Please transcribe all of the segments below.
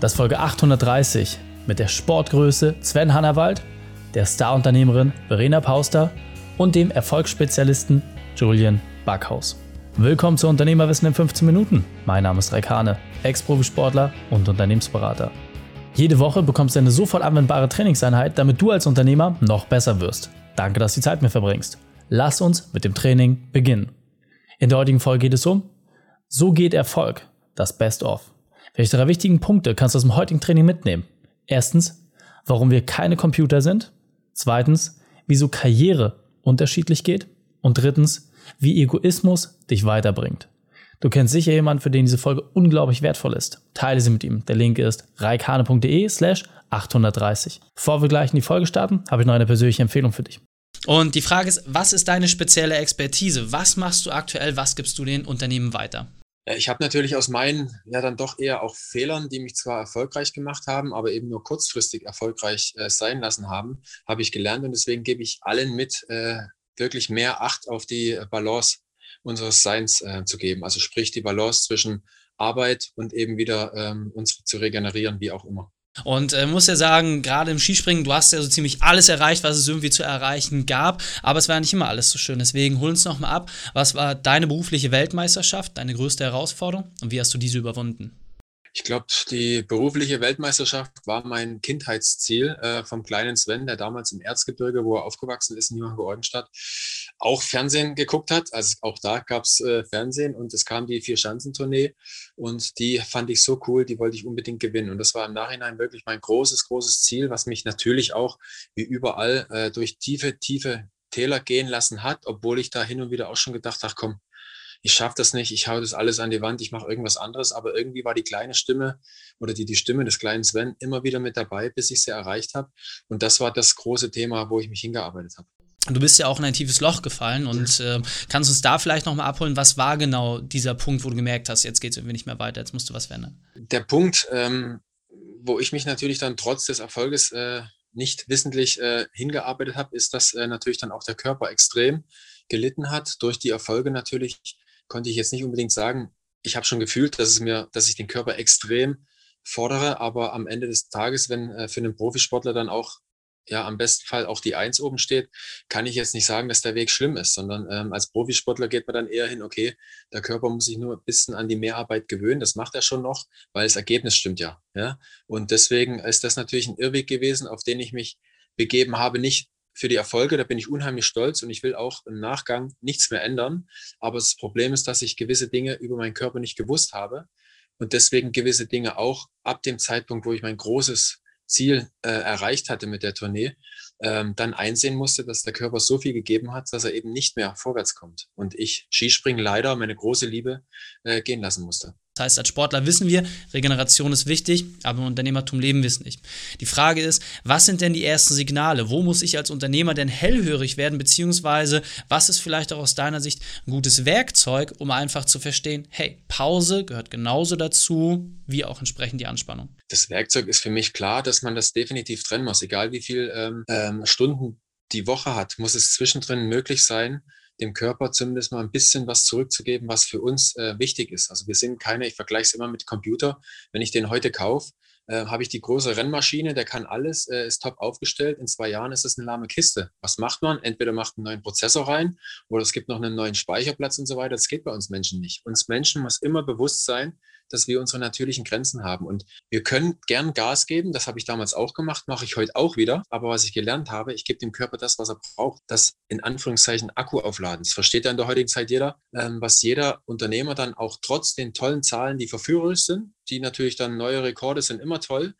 Das ist Folge 830 mit der Sportgröße Sven Hannawald, der Starunternehmerin Verena Pauster und dem Erfolgsspezialisten Julian Backhaus. Willkommen zu Unternehmerwissen in 15 Minuten. Mein Name ist Raik Hane, Ex-Profisportler und Unternehmensberater. Jede Woche bekommst du eine sofort anwendbare Trainingseinheit, damit du als Unternehmer noch besser wirst. Danke, dass du die Zeit mit verbringst. Lass uns mit dem Training beginnen. In der heutigen Folge geht es um So geht Erfolg, das Best-of. Welche drei wichtigen Punkte kannst du aus dem heutigen Training mitnehmen? Erstens, warum wir keine Computer sind. Zweitens, wieso Karriere unterschiedlich geht. Und drittens, wie Egoismus dich weiterbringt. Du kennst sicher jemanden, für den diese Folge unglaublich wertvoll ist. Teile sie mit ihm. Der Link ist reikane.de slash 830. Bevor wir gleich in die Folge starten, habe ich noch eine persönliche Empfehlung für dich. Und die Frage ist, was ist deine spezielle Expertise? Was machst du aktuell? Was gibst du den Unternehmen weiter? Äh, ich habe natürlich aus meinen ja dann doch eher auch Fehlern, die mich zwar erfolgreich gemacht haben, aber eben nur kurzfristig erfolgreich äh, sein lassen haben, habe ich gelernt und deswegen gebe ich allen mit, äh, wirklich mehr Acht auf die Balance unseres Seins äh, zu geben. Also sprich die Balance zwischen Arbeit und eben wieder ähm, uns zu regenerieren, wie auch immer. Und äh, muss ja sagen, gerade im Skispringen, du hast ja so ziemlich alles erreicht, was es irgendwie zu erreichen gab, aber es war nicht immer alles so schön. Deswegen hol uns nochmal ab, was war deine berufliche Weltmeisterschaft, deine größte Herausforderung und wie hast du diese überwunden? Ich glaube, die berufliche Weltmeisterschaft war mein Kindheitsziel äh, vom kleinen Sven, der damals im Erzgebirge, wo er aufgewachsen ist, in Johann-Georgenstadt, auch Fernsehen geguckt hat. Also auch da gab es äh, Fernsehen und es kam die Vier-Schanzentournee und die fand ich so cool, die wollte ich unbedingt gewinnen. Und das war im Nachhinein wirklich mein großes, großes Ziel, was mich natürlich auch wie überall äh, durch tiefe, tiefe Täler gehen lassen hat, obwohl ich da hin und wieder auch schon gedacht habe, komm, ich schaffe das nicht, ich hau das alles an die Wand, ich mache irgendwas anderes. Aber irgendwie war die kleine Stimme oder die, die Stimme des kleinen Sven immer wieder mit dabei, bis ich sie erreicht habe. Und das war das große Thema, wo ich mich hingearbeitet habe. Du bist ja auch in ein tiefes Loch gefallen und äh, kannst uns da vielleicht nochmal abholen, was war genau dieser Punkt, wo du gemerkt hast, jetzt geht es irgendwie nicht mehr weiter, jetzt musst du was verändern? Der Punkt, ähm, wo ich mich natürlich dann trotz des Erfolges äh, nicht wissentlich äh, hingearbeitet habe, ist, dass äh, natürlich dann auch der Körper extrem gelitten hat durch die Erfolge natürlich konnte ich jetzt nicht unbedingt sagen, ich habe schon gefühlt, dass es mir, dass ich den Körper extrem fordere, aber am Ende des Tages, wenn äh, für einen Profisportler dann auch ja am besten Fall auch die Eins oben steht, kann ich jetzt nicht sagen, dass der Weg schlimm ist, sondern ähm, als Profisportler geht man dann eher hin, okay, der Körper muss sich nur ein bisschen an die Mehrarbeit gewöhnen, das macht er schon noch, weil das Ergebnis stimmt ja. ja? Und deswegen ist das natürlich ein Irrweg gewesen, auf den ich mich begeben habe, nicht für die Erfolge, da bin ich unheimlich stolz und ich will auch im Nachgang nichts mehr ändern. Aber das Problem ist, dass ich gewisse Dinge über meinen Körper nicht gewusst habe und deswegen gewisse Dinge auch ab dem Zeitpunkt, wo ich mein großes Ziel äh, erreicht hatte mit der Tournee, ähm, dann einsehen musste, dass der Körper so viel gegeben hat, dass er eben nicht mehr vorwärts kommt. Und ich Skispringen leider, meine große Liebe, äh, gehen lassen musste. Das heißt, als Sportler wissen wir, Regeneration ist wichtig, aber im Unternehmertum leben wir es nicht. Die Frage ist, was sind denn die ersten Signale? Wo muss ich als Unternehmer denn hellhörig werden? Beziehungsweise, was ist vielleicht auch aus deiner Sicht ein gutes Werkzeug, um einfach zu verstehen, hey, Pause gehört genauso dazu, wie auch entsprechend die Anspannung? Das Werkzeug ist für mich klar, dass man das definitiv trennen muss. Egal wie viel ähm, ähm, Stunden die Woche hat, muss es zwischendrin möglich sein, dem Körper zumindest mal ein bisschen was zurückzugeben, was für uns äh, wichtig ist. Also wir sind keine, ich vergleiche es immer mit Computer, wenn ich den heute kaufe, äh, habe ich die große Rennmaschine, der kann alles, äh, ist top aufgestellt. In zwei Jahren ist es eine lahme Kiste. Was macht man? Entweder macht einen neuen Prozessor rein oder es gibt noch einen neuen Speicherplatz und so weiter. Das geht bei uns Menschen nicht. Uns Menschen muss immer bewusst sein, dass wir unsere natürlichen Grenzen haben. Und wir können gern Gas geben, das habe ich damals auch gemacht, mache ich heute auch wieder. Aber was ich gelernt habe, ich gebe dem Körper das, was er braucht, das in Anführungszeichen Akku aufladen. Das versteht ja in der heutigen Zeit jeder, ähm, was jeder Unternehmer dann auch trotz den tollen Zahlen, die verführerisch sind, die natürlich dann neue Rekorde sind immer toll,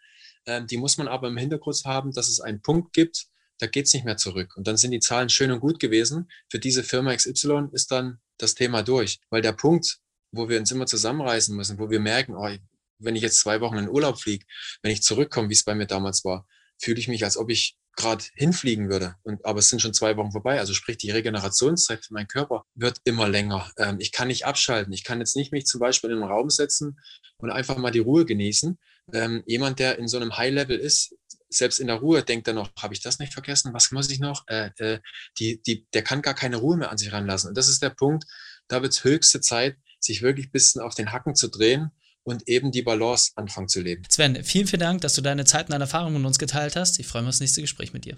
ähm, die muss man aber im Hintergrund haben, dass es einen Punkt gibt, da geht es nicht mehr zurück. Und dann sind die Zahlen schön und gut gewesen. Für diese Firma XY ist dann das Thema durch. Weil der Punkt, wo wir uns immer zusammenreißen müssen, wo wir merken, oh, wenn ich jetzt zwei Wochen in Urlaub fliege, wenn ich zurückkomme, wie es bei mir damals war, fühle ich mich, als ob ich gerade hinfliegen würde. Und, aber es sind schon zwei Wochen vorbei. Also sprich, die Regenerationszeit für meinen Körper wird immer länger. Ähm, ich kann nicht abschalten. Ich kann jetzt nicht mich zum Beispiel in einen Raum setzen und einfach mal die Ruhe genießen. Ähm, jemand, der in so einem High-Level ist, selbst in der Ruhe denkt er noch, habe ich das nicht vergessen? Was muss ich noch? Äh, äh, die, die, der kann gar keine Ruhe mehr an sich ranlassen. Und das ist der Punkt, da wird es höchste Zeit, sich wirklich ein bisschen auf den Hacken zu drehen und eben die Balance anfangen zu leben. Sven, vielen, vielen Dank, dass du deine Zeit und deine Erfahrungen mit uns geteilt hast. Ich freue mich auf das nächste Gespräch mit dir.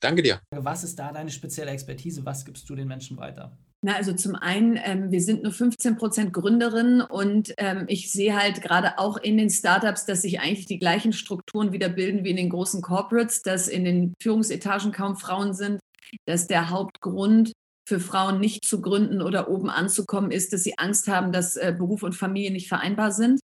Danke dir. Was ist da deine spezielle Expertise? Was gibst du den Menschen weiter? Na, also zum einen, ähm, wir sind nur 15 Prozent Gründerinnen und ähm, ich sehe halt gerade auch in den Startups, dass sich eigentlich die gleichen Strukturen wieder bilden wie in den großen Corporates, dass in den Führungsetagen kaum Frauen sind, dass der Hauptgrund für Frauen nicht zu gründen oder oben anzukommen ist, dass sie Angst haben, dass äh, Beruf und Familie nicht vereinbar sind.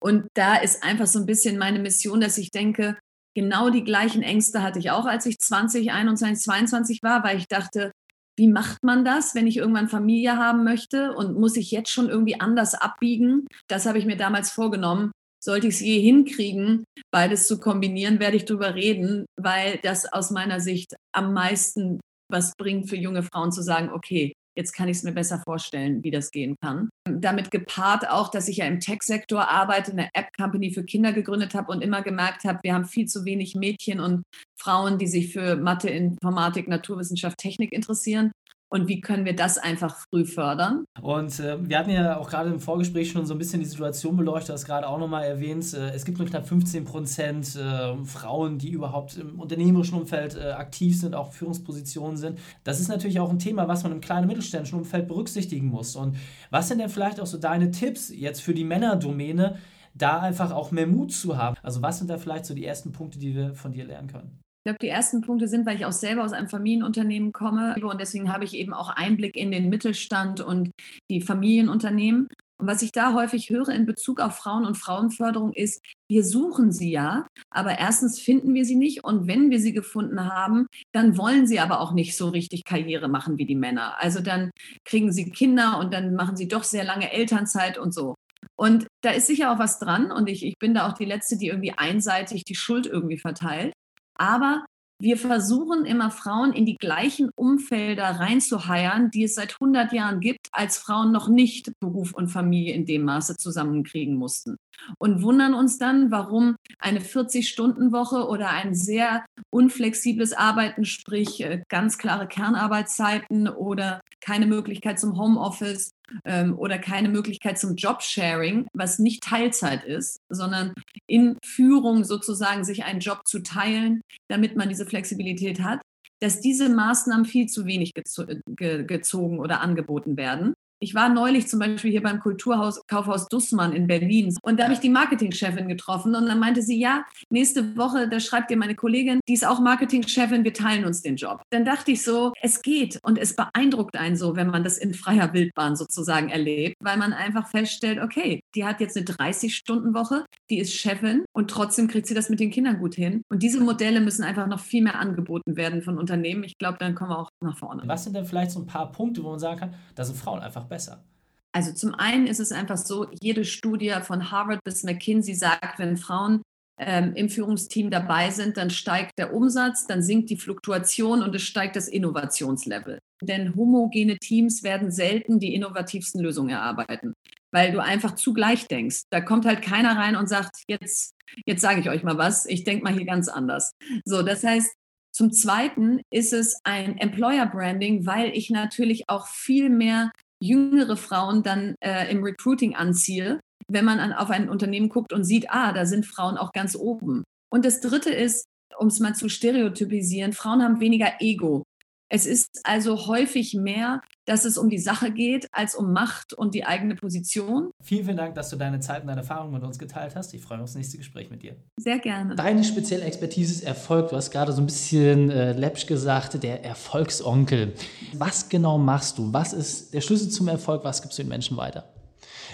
Und da ist einfach so ein bisschen meine Mission, dass ich denke, genau die gleichen Ängste hatte ich auch, als ich 20, 21, 22 war, weil ich dachte, wie macht man das, wenn ich irgendwann Familie haben möchte und muss ich jetzt schon irgendwie anders abbiegen? Das habe ich mir damals vorgenommen. Sollte ich es je hinkriegen, beides zu kombinieren, werde ich darüber reden, weil das aus meiner Sicht am meisten was bringt für junge Frauen zu sagen, okay, jetzt kann ich es mir besser vorstellen, wie das gehen kann. Damit gepaart auch, dass ich ja im Tech-Sektor arbeite, eine App-Company für Kinder gegründet habe und immer gemerkt habe, wir haben viel zu wenig Mädchen und Frauen, die sich für Mathe, Informatik, Naturwissenschaft, Technik interessieren und wie können wir das einfach früh fördern. Und äh, wir hatten ja auch gerade im Vorgespräch schon so ein bisschen die Situation beleuchtet, das gerade auch nochmal erwähnt. Äh, es gibt nur knapp 15 Prozent äh, Frauen, die überhaupt im unternehmerischen Umfeld äh, aktiv sind, auch Führungspositionen sind. Das ist natürlich auch ein Thema, was man im kleinen mittelständischen Umfeld berücksichtigen muss. Und was sind denn vielleicht auch so deine Tipps jetzt für die Männerdomäne, da einfach auch mehr Mut zu haben? Also was sind da vielleicht so die ersten Punkte, die wir von dir lernen können? Ich glaube, die ersten Punkte sind, weil ich auch selber aus einem Familienunternehmen komme und deswegen habe ich eben auch Einblick in den Mittelstand und die Familienunternehmen. Und was ich da häufig höre in Bezug auf Frauen und Frauenförderung ist, wir suchen sie ja, aber erstens finden wir sie nicht und wenn wir sie gefunden haben, dann wollen sie aber auch nicht so richtig Karriere machen wie die Männer. Also dann kriegen sie Kinder und dann machen sie doch sehr lange Elternzeit und so. Und da ist sicher auch was dran und ich, ich bin da auch die Letzte, die irgendwie einseitig die Schuld irgendwie verteilt. Aber wir versuchen immer Frauen in die gleichen Umfelder reinzuheiern, die es seit 100 Jahren gibt, als Frauen noch nicht Beruf und Familie in dem Maße zusammenkriegen mussten. Und wundern uns dann, warum eine 40-Stunden-Woche oder ein sehr unflexibles Arbeiten, sprich äh, ganz klare Kernarbeitszeiten oder keine Möglichkeit zum Homeoffice ähm, oder keine Möglichkeit zum Jobsharing, was nicht Teilzeit ist, sondern in Führung sozusagen sich einen Job zu teilen, damit man diese Flexibilität hat, dass diese Maßnahmen viel zu wenig gezo ge gezogen oder angeboten werden. Ich war neulich zum Beispiel hier beim Kulturhaus Kaufhaus Dussmann in Berlin und da habe ich die Marketingchefin getroffen und dann meinte sie, ja, nächste Woche, da schreibt dir meine Kollegin, die ist auch Marketingchefin, wir teilen uns den Job. Dann dachte ich so, es geht und es beeindruckt einen so, wenn man das in freier Wildbahn sozusagen erlebt, weil man einfach feststellt, okay, die hat jetzt eine 30-Stunden-Woche, die ist Chefin und trotzdem kriegt sie das mit den Kindern gut hin. Und diese Modelle müssen einfach noch viel mehr angeboten werden von Unternehmen. Ich glaube, dann kommen wir auch nach vorne. Was sind denn vielleicht so ein paar Punkte, wo man sagen kann, da sind Frauen einfach besser? Also zum einen ist es einfach so, jede Studie von Harvard bis McKinsey sagt, wenn Frauen ähm, im Führungsteam dabei sind, dann steigt der Umsatz, dann sinkt die Fluktuation und es steigt das Innovationslevel. Denn homogene Teams werden selten die innovativsten Lösungen erarbeiten, weil du einfach zugleich denkst. Da kommt halt keiner rein und sagt, jetzt, jetzt sage ich euch mal was, ich denke mal hier ganz anders. So, das heißt, zum Zweiten ist es ein Employer Branding, weil ich natürlich auch viel mehr jüngere Frauen dann äh, im Recruiting anziehe, wenn man an, auf ein Unternehmen guckt und sieht, ah, da sind Frauen auch ganz oben. Und das Dritte ist, um es mal zu stereotypisieren, Frauen haben weniger Ego. Es ist also häufig mehr, dass es um die Sache geht, als um Macht und die eigene Position. Vielen, vielen Dank, dass du deine Zeit und deine Erfahrungen mit uns geteilt hast. Ich freue mich auf das nächste Gespräch mit dir. Sehr gerne. Deine spezielle Expertise ist Erfolg. Du hast gerade so ein bisschen äh, läppsch gesagt, der Erfolgsonkel. Was genau machst du? Was ist der Schlüssel zum Erfolg? Was gibst du den Menschen weiter?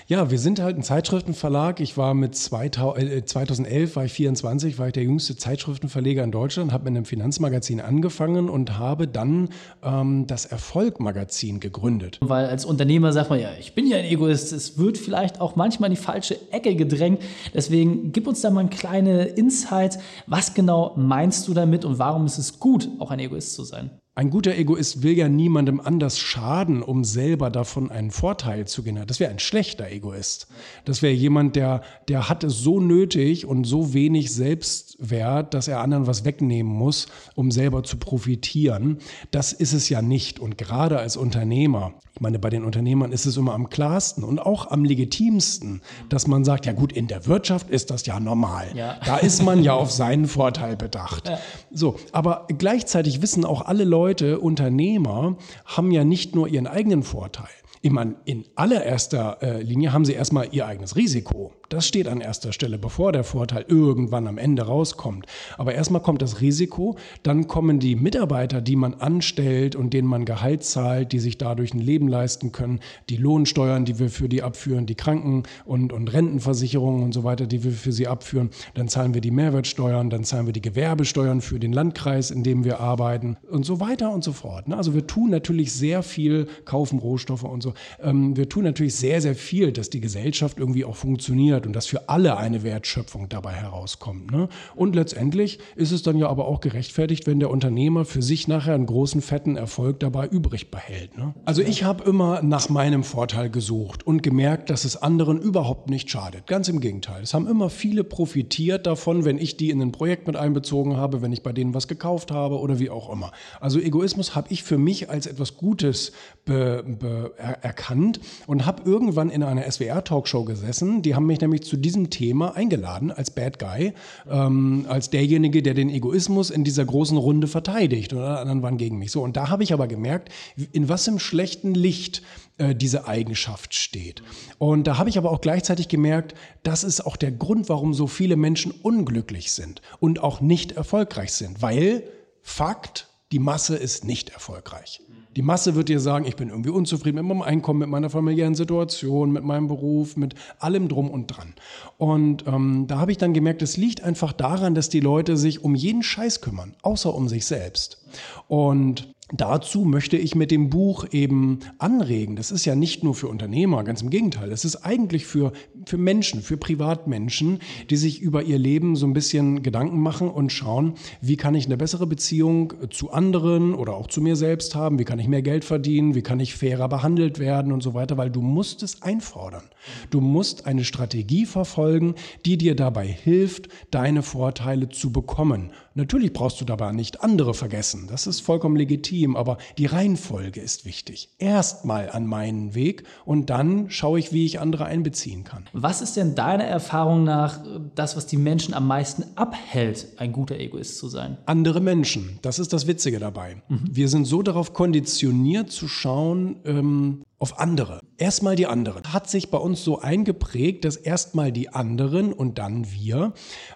Ja, wir sind halt ein Zeitschriftenverlag. Ich war mit 2000, 2011, äh, war ich 24, war ich der jüngste Zeitschriftenverleger in Deutschland, habe mit einem Finanzmagazin angefangen und habe dann ähm, das Erfolg-Magazin gegründet. Weil als Unternehmer sagt man ja, ich bin ja ein Egoist. Es wird vielleicht auch manchmal in die falsche Ecke gedrängt. Deswegen gib uns da mal eine kleine Insight. Was genau meinst du damit und warum ist es gut, auch ein Egoist zu sein? Ein guter Egoist will ja niemandem anders schaden, um selber davon einen Vorteil zu generieren. Das wäre ein schlechter Egoist. Das wäre jemand, der, der hat es so nötig und so wenig Selbstwert, dass er anderen was wegnehmen muss, um selber zu profitieren. Das ist es ja nicht. Und gerade als Unternehmer, ich meine, bei den Unternehmern ist es immer am klarsten und auch am legitimsten, dass man sagt, ja gut, in der Wirtschaft ist das ja normal. Ja. Da ist man ja auf seinen Vorteil bedacht. Ja. So, aber gleichzeitig wissen auch alle Leute, Unternehmer haben ja nicht nur ihren eigenen Vorteil. Ich meine, in allererster äh, Linie haben sie erstmal ihr eigenes Risiko. Das steht an erster Stelle, bevor der Vorteil irgendwann am Ende rauskommt. Aber erstmal kommt das Risiko, dann kommen die Mitarbeiter, die man anstellt und denen man Gehalt zahlt, die sich dadurch ein Leben leisten können, die Lohnsteuern, die wir für die abführen, die Kranken- und, und Rentenversicherungen und so weiter, die wir für sie abführen. Dann zahlen wir die Mehrwertsteuern, dann zahlen wir die Gewerbesteuern für den Landkreis, in dem wir arbeiten und so weiter und so fort. Ne? Also wir tun natürlich sehr viel, kaufen Rohstoffe und so. Ähm, wir tun natürlich sehr, sehr viel, dass die Gesellschaft irgendwie auch funktioniert und dass für alle eine Wertschöpfung dabei herauskommt. Ne? Und letztendlich ist es dann ja aber auch gerechtfertigt, wenn der Unternehmer für sich nachher einen großen, fetten Erfolg dabei übrig behält. Ne? Also ich habe immer nach meinem Vorteil gesucht und gemerkt, dass es anderen überhaupt nicht schadet. Ganz im Gegenteil. Es haben immer viele profitiert davon, wenn ich die in ein Projekt mit einbezogen habe, wenn ich bei denen was gekauft habe oder wie auch immer. Also Egoismus habe ich für mich als etwas Gutes be, be, er, erkannt und habe irgendwann in einer SWR-Talkshow gesessen. Die haben mich nämlich zu diesem Thema eingeladen als Bad Guy, ähm, als derjenige, der den Egoismus in dieser großen Runde verteidigt und alle anderen waren gegen mich. So, und da habe ich aber gemerkt, in was im schlechten Licht äh, diese Eigenschaft steht. Und da habe ich aber auch gleichzeitig gemerkt, das ist auch der Grund, warum so viele Menschen unglücklich sind und auch nicht erfolgreich sind, weil Fakt, die Masse ist nicht erfolgreich. Die Masse wird dir sagen, ich bin irgendwie unzufrieden mit meinem Einkommen, mit meiner familiären Situation, mit meinem Beruf, mit allem drum und dran. Und ähm, da habe ich dann gemerkt, es liegt einfach daran, dass die Leute sich um jeden Scheiß kümmern, außer um sich selbst. Und Dazu möchte ich mit dem Buch eben anregen. Das ist ja nicht nur für Unternehmer, ganz im Gegenteil. Es ist eigentlich für, für Menschen, für Privatmenschen, die sich über ihr Leben so ein bisschen Gedanken machen und schauen, wie kann ich eine bessere Beziehung zu anderen oder auch zu mir selbst haben, wie kann ich mehr Geld verdienen, wie kann ich fairer behandelt werden und so weiter, weil du musst es einfordern. Du musst eine Strategie verfolgen, die dir dabei hilft, deine Vorteile zu bekommen. Natürlich brauchst du dabei nicht andere vergessen. Das ist vollkommen legitim, aber die Reihenfolge ist wichtig. Erstmal an meinen Weg und dann schaue ich, wie ich andere einbeziehen kann. Was ist denn deiner Erfahrung nach das, was die Menschen am meisten abhält, ein guter Egoist zu sein? Andere Menschen. Das ist das Witzige dabei. Mhm. Wir sind so darauf konditioniert zu schauen, ähm, auf andere. Erstmal die anderen. Hat sich bei uns so eingeprägt, dass erstmal die anderen und dann wir.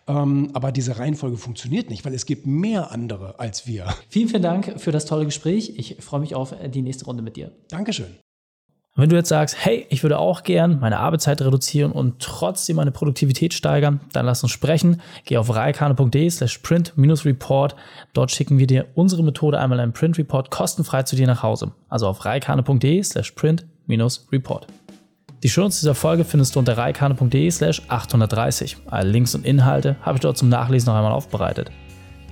Ähm, aber diese Reihenfolge funktioniert nicht, weil es gibt mehr andere als wir. Vielen, vielen Dank für das tolle Gespräch. Ich freue mich auf die nächste Runde mit dir. Dankeschön. Wenn du jetzt sagst, hey, ich würde auch gern meine Arbeitszeit reduzieren und trotzdem meine Produktivität steigern, dann lass uns sprechen. Geh auf reikane.de slash print-report. Dort schicken wir dir unsere Methode einmal einen Print Report kostenfrei zu dir nach Hause. Also auf reikane.de slash print-report. Die Shownotes dieser Folge findest du unter reikane.de slash 830. Alle Links und Inhalte habe ich dort zum Nachlesen noch einmal aufbereitet.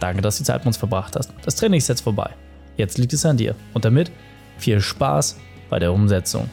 Danke, dass du die Zeit mit uns verbracht hast. Das Training ist jetzt vorbei. Jetzt liegt es an dir. Und damit viel Spaß bei der Umsetzung.